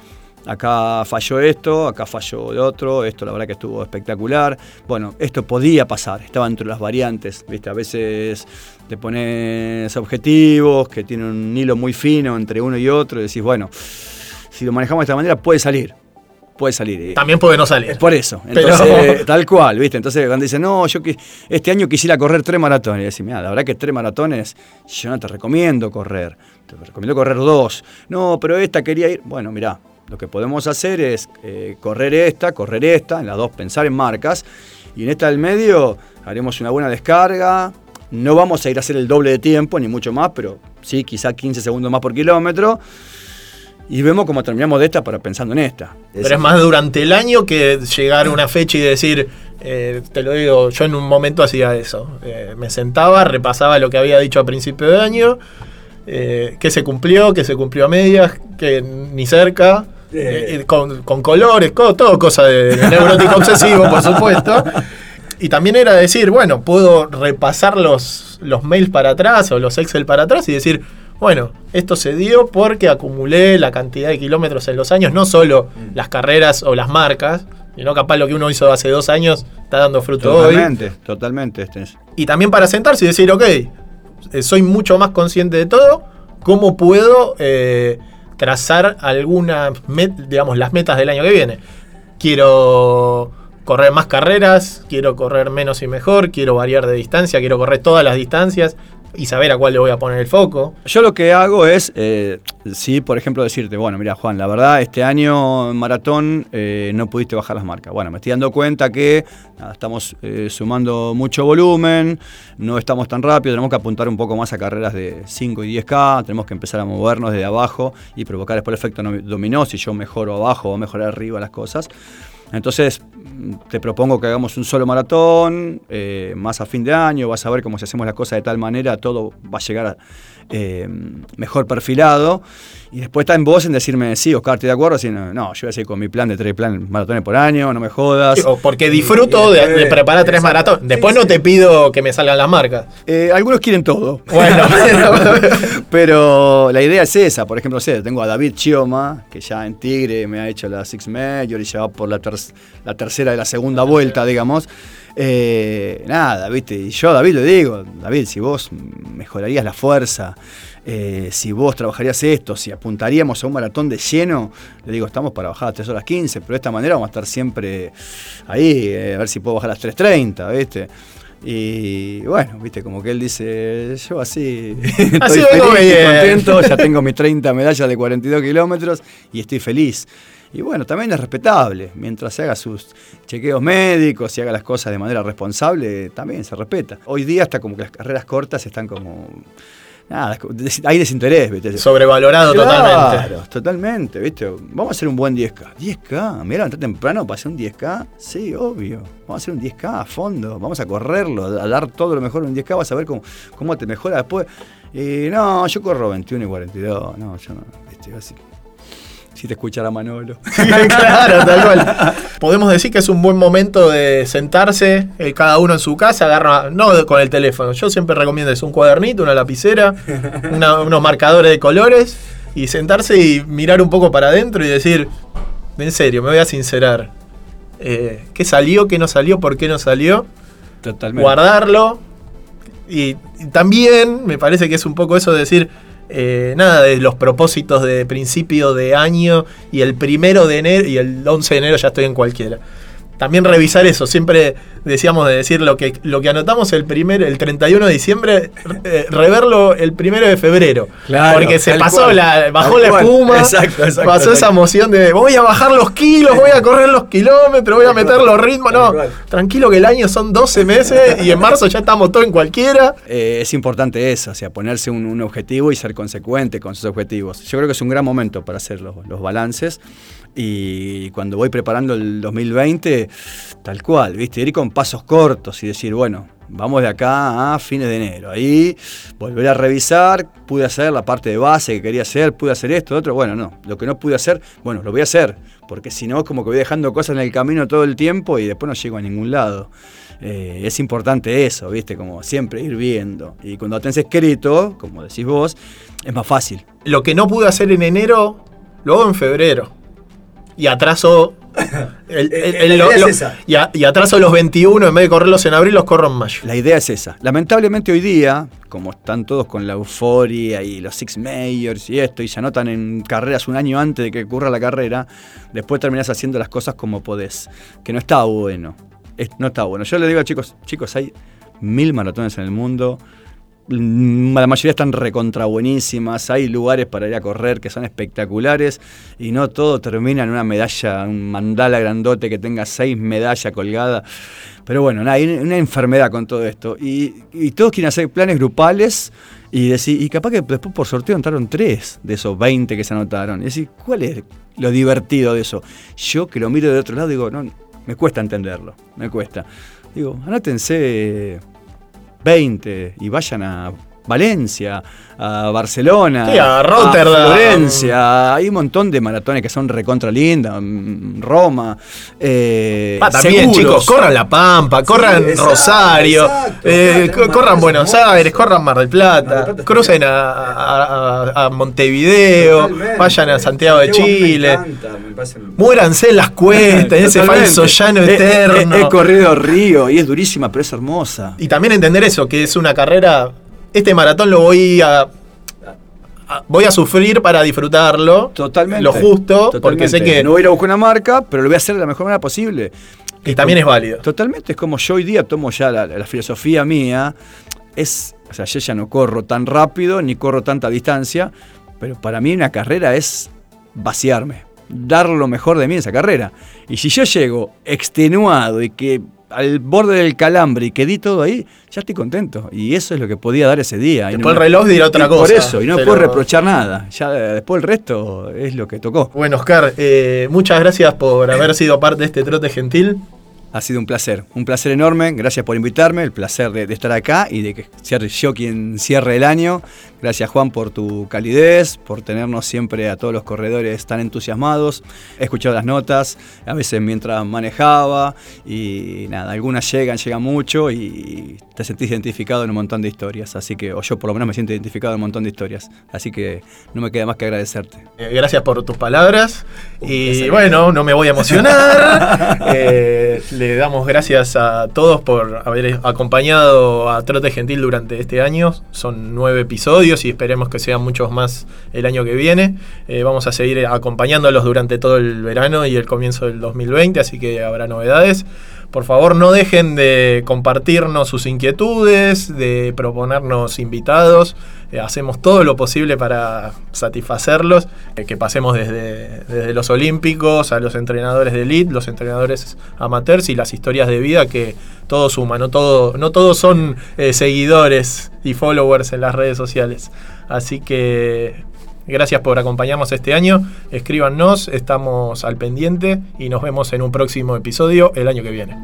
[SPEAKER 1] acá falló esto, acá falló el otro, esto la verdad que estuvo espectacular. Bueno, esto podía pasar, estaba entre las variantes, ¿viste? A veces te pones objetivos que tienen un hilo muy fino entre uno y otro y decís, bueno, si lo manejamos de esta manera puede salir. Puede salir.
[SPEAKER 2] También puede no salir.
[SPEAKER 1] Por eso. Entonces, (laughs) tal cual, ¿viste? Entonces, cuando dicen, no, yo este año quisiera correr tres maratones. Y decís, mira, la verdad que tres maratones, yo no te recomiendo correr. Te recomiendo correr dos. No, pero esta quería ir. Bueno, mira, lo que podemos hacer es eh, correr esta, correr esta, en las dos pensar en marcas, y en esta del medio haremos una buena descarga. No vamos a ir a hacer el doble de tiempo, ni mucho más, pero sí, quizá 15 segundos más por kilómetro. Y vemos cómo terminamos de esta para pensando en esta.
[SPEAKER 2] Pero es más durante el año que llegar a una fecha y decir, eh, te lo digo, yo en un momento hacía eso. Eh, me sentaba, repasaba lo que había dicho a principio de año, que se cumplió, que se cumplió a medias, que ni cerca. Eh, con, colores, todo, cosa de, (laughs) neurótico obsesivo, por supuesto. Y también era decir, bueno, puedo repasar los, los mails para atrás o los Excel para atrás y decir, bueno, esto se dio porque acumulé la cantidad de kilómetros en los años, no solo mm. las carreras o las marcas, sino capaz lo que uno hizo hace dos años está dando fruto
[SPEAKER 1] hoy. Totalmente, totalmente. Este
[SPEAKER 2] y también para sentarse y decir, ok, eh, soy mucho más consciente de todo, ¿cómo puedo eh, trazar algunas, digamos, las metas del año que viene. Quiero correr más carreras, quiero correr menos y mejor, quiero variar de distancia, quiero correr todas las distancias, y saber a cuál le voy a poner el foco.
[SPEAKER 1] Yo lo que hago es, eh, sí, por ejemplo, decirte, bueno, mira, Juan, la verdad, este año en maratón eh, no pudiste bajar las marcas. Bueno, me estoy dando cuenta que estamos eh, sumando mucho volumen, no estamos tan rápido, tenemos que apuntar un poco más a carreras de 5 y 10K, tenemos que empezar a movernos desde abajo y provocar después el efecto dominó, si yo mejoro abajo o mejorar arriba las cosas. Entonces, te propongo que hagamos un solo maratón, eh, más a fin de año, vas a ver cómo si hacemos las cosas de tal manera, todo va a llegar eh, mejor perfilado. Y después está en vos en decirme, sí, Oscar, estoy de acuerdo. Si no, yo voy a seguir con mi plan de tres plan maratones por año, no me jodas.
[SPEAKER 2] porque disfruto de, preparar tres maratones. Después no te pido que me salgan las marcas.
[SPEAKER 1] Eh, algunos quieren todo. Bueno, (laughs) pero la idea es esa. Por ejemplo, sé, tengo a David Chioma, que ya en Tigre me ha hecho la Six Major y ya va por la, la tercera de la segunda vuelta, digamos. Eh, nada, viste, y yo David le digo, David, si vos mejorarías la fuerza, eh, si vos trabajarías esto, si apuntaríamos a un maratón de lleno, le digo, estamos para bajar a 3 horas 15, pero de esta manera vamos a estar siempre ahí, eh, a ver si puedo bajar a las 3.30, ¿viste? Y bueno, viste, como que él dice, yo así, (laughs) estoy feliz, contento, ya tengo mis 30 medallas de 42 kilómetros y estoy feliz. Y bueno, también es respetable. Mientras se haga sus chequeos médicos y haga las cosas de manera responsable, también se respeta. Hoy día hasta como que las carreras cortas están como... Nada, hay desinterés, ¿viste?
[SPEAKER 2] Sobrevalorado totalmente.
[SPEAKER 1] Claro, totalmente, ¿viste? Vamos a hacer un buen 10K. 10K, mira, levantar temprano para hacer un 10K. Sí, obvio. Vamos a hacer un 10K a fondo. Vamos a correrlo, a dar todo lo mejor en un 10K. Vas a ver cómo, cómo te mejora después. Y no, yo corro 21 y 42. No, yo no, ¿viste? Así Si te escuchara Manolo. (laughs)
[SPEAKER 2] claro, tal cual. Podemos decir que es un buen momento de sentarse, eh, cada uno en su casa, agarra, no con el teléfono. Yo siempre recomiendo es un cuadernito, una lapicera, unos marcadores de colores y sentarse y mirar un poco para adentro y decir, en serio, me voy a sincerar. Eh, ¿Qué salió? ¿Qué no salió? ¿Por qué no salió?
[SPEAKER 1] Totalmente.
[SPEAKER 2] Guardarlo. Y, y también me parece que es un poco eso de decir, eh, nada de los propósitos de principio de año y el primero de enero y el 11 de enero ya estoy en cualquiera también revisar eso. Siempre decíamos de decir lo que, lo que anotamos el, primer, el 31 de diciembre, eh, reverlo el primero de febrero. porque se pasó la, bajó la espuma, pasó esa emoción de voy a bajar los kilos, voy a correr los kilómetros, voy a meter los ritmos. No, tranquilo que el año son 12 meses y en marzo ya estamos todos en cualquiera.
[SPEAKER 1] Eh, es importante eso, o sea, ponerse un, objetivo y ser consecuente con sus objetivos. Yo creo que es un gran momento para hacer los, los balances. Y cuando voy preparando el 2020, tal cual, ¿viste? Ir con pasos cortos y decir, bueno, vamos de acá a fines de enero. Ahí volver a revisar, pude hacer la parte de base que quería hacer, pude hacer esto, otro. Bueno, no, lo que no pude hacer, bueno, lo voy a hacer, porque si no, como que voy dejando cosas en el camino todo el tiempo y después no llego a ningún lado. Eh, es importante eso, ¿viste? Como siempre ir viendo. Y cuando tenés escrito, como decís vos, es más fácil.
[SPEAKER 2] Lo que no pude hacer en enero, lo hago en febrero y atraso. El, y, atraso los 21, en vez de correrlos en abril, los corro en mayo.
[SPEAKER 1] La idea es esa. Lamentablemente hoy día, como están todos con la euforia y los Six Majors y esto, y se anotan en carreras un año antes de que ocurra la carrera, después terminás haciendo las cosas como podés. Que no está bueno. no está bueno. Yo le digo a chicos, chicos, hay mil maratones en el mundo la mayoría están recontra buenísimas, hay lugares para ir a correr que son espectaculares y no todo termina en una medalla, un mandala grandote que tenga seis medallas colgadas. Pero bueno, hay una enfermedad con todo esto. Y, todos quieren hacer planes grupales y decir, y capaz que después por sorteo entraron tres de esos 20 que se anotaron. Y decir, ¿cuál es lo divertido de eso? Yo que lo miro de otro lado digo, no, me cuesta entenderlo, me cuesta. Digo, anótense 20 y vayan a Valencia, a Barcelona,
[SPEAKER 2] a Rotterdam,
[SPEAKER 1] a Florencia. Hay un montón de maratones que son recontra lindas. Mm, Roma.
[SPEAKER 2] Eh, ah, también, chicos, corran La Pampa, corran Rosario, eh, corran Buenos Aires, corran Mar del Plata, crucen a, Montevideo, vayan a Santiago de Chile. Muéranse en las cuestas, en ese falso llano eterno.
[SPEAKER 1] He corrido río y es durísima, pero es hermosa.
[SPEAKER 2] Y también entender eso, que es una carrera este maratón lo voy a, voy a sufrir para disfrutarlo.
[SPEAKER 1] Totalmente.
[SPEAKER 2] Lo justo, porque sé que.
[SPEAKER 1] No voy a ir a buscar una marca, pero lo voy a hacer de la mejor manera posible.
[SPEAKER 2] Y también es válido.
[SPEAKER 1] Totalmente. Es como yo hoy día tomo ya la, filosofía mía. Es. O sea, yo ya no corro tan rápido ni corro tanta distancia, pero para mí una carrera es vaciarme, dar lo mejor de mí en esa carrera. Y si yo llego extenuado y que al borde del calambre y que di todo ahí, ya estoy contento. Y eso es lo que podía dar ese día.
[SPEAKER 2] Después el reloj dirá otra cosa.
[SPEAKER 1] Por eso, y no puedo reprochar nada. Ya después el resto es lo que tocó.
[SPEAKER 2] Bueno, Oscar, eh, muchas gracias por haber sido parte de este trote gentil.
[SPEAKER 1] Ha sido un placer, un placer enorme. Gracias por invitarme, el placer de, estar acá y de que sea yo quien cierre el año. Gracias Juan por tu calidez, por tenernos siempre a todos los corredores tan entusiasmados. He escuchado las notas, a veces mientras manejaba y nada, algunas llegan, llegan mucho y te sentís identificado en un montón de historias. Así que, o yo por lo menos me siento identificado en un montón de historias. Así que no me queda más que agradecerte.
[SPEAKER 2] Eh, gracias por tus palabras y bueno, no me voy a emocionar. (laughs) eh, le damos gracias a todos por haber acompañado a Trote Gentil durante este año. Son nueve episodios y esperemos que sean muchos más el año que viene. Eh, vamos a seguir acompañándolos durante todo el verano y el comienzo del 2020, así que habrá novedades. Por favor, no dejen de compartirnos sus inquietudes, de proponernos invitados. Eh, hacemos todo lo posible para satisfacerlos. Eh, que pasemos desde, los olímpicos a los entrenadores de elite, los entrenadores amateurs y las historias de vida que todo suma. No, todo, no todos son eh, seguidores y followers en las redes sociales. Así que Gracias por acompañarnos este año. Escríbanos, estamos al pendiente y nos vemos en un próximo episodio el año que viene.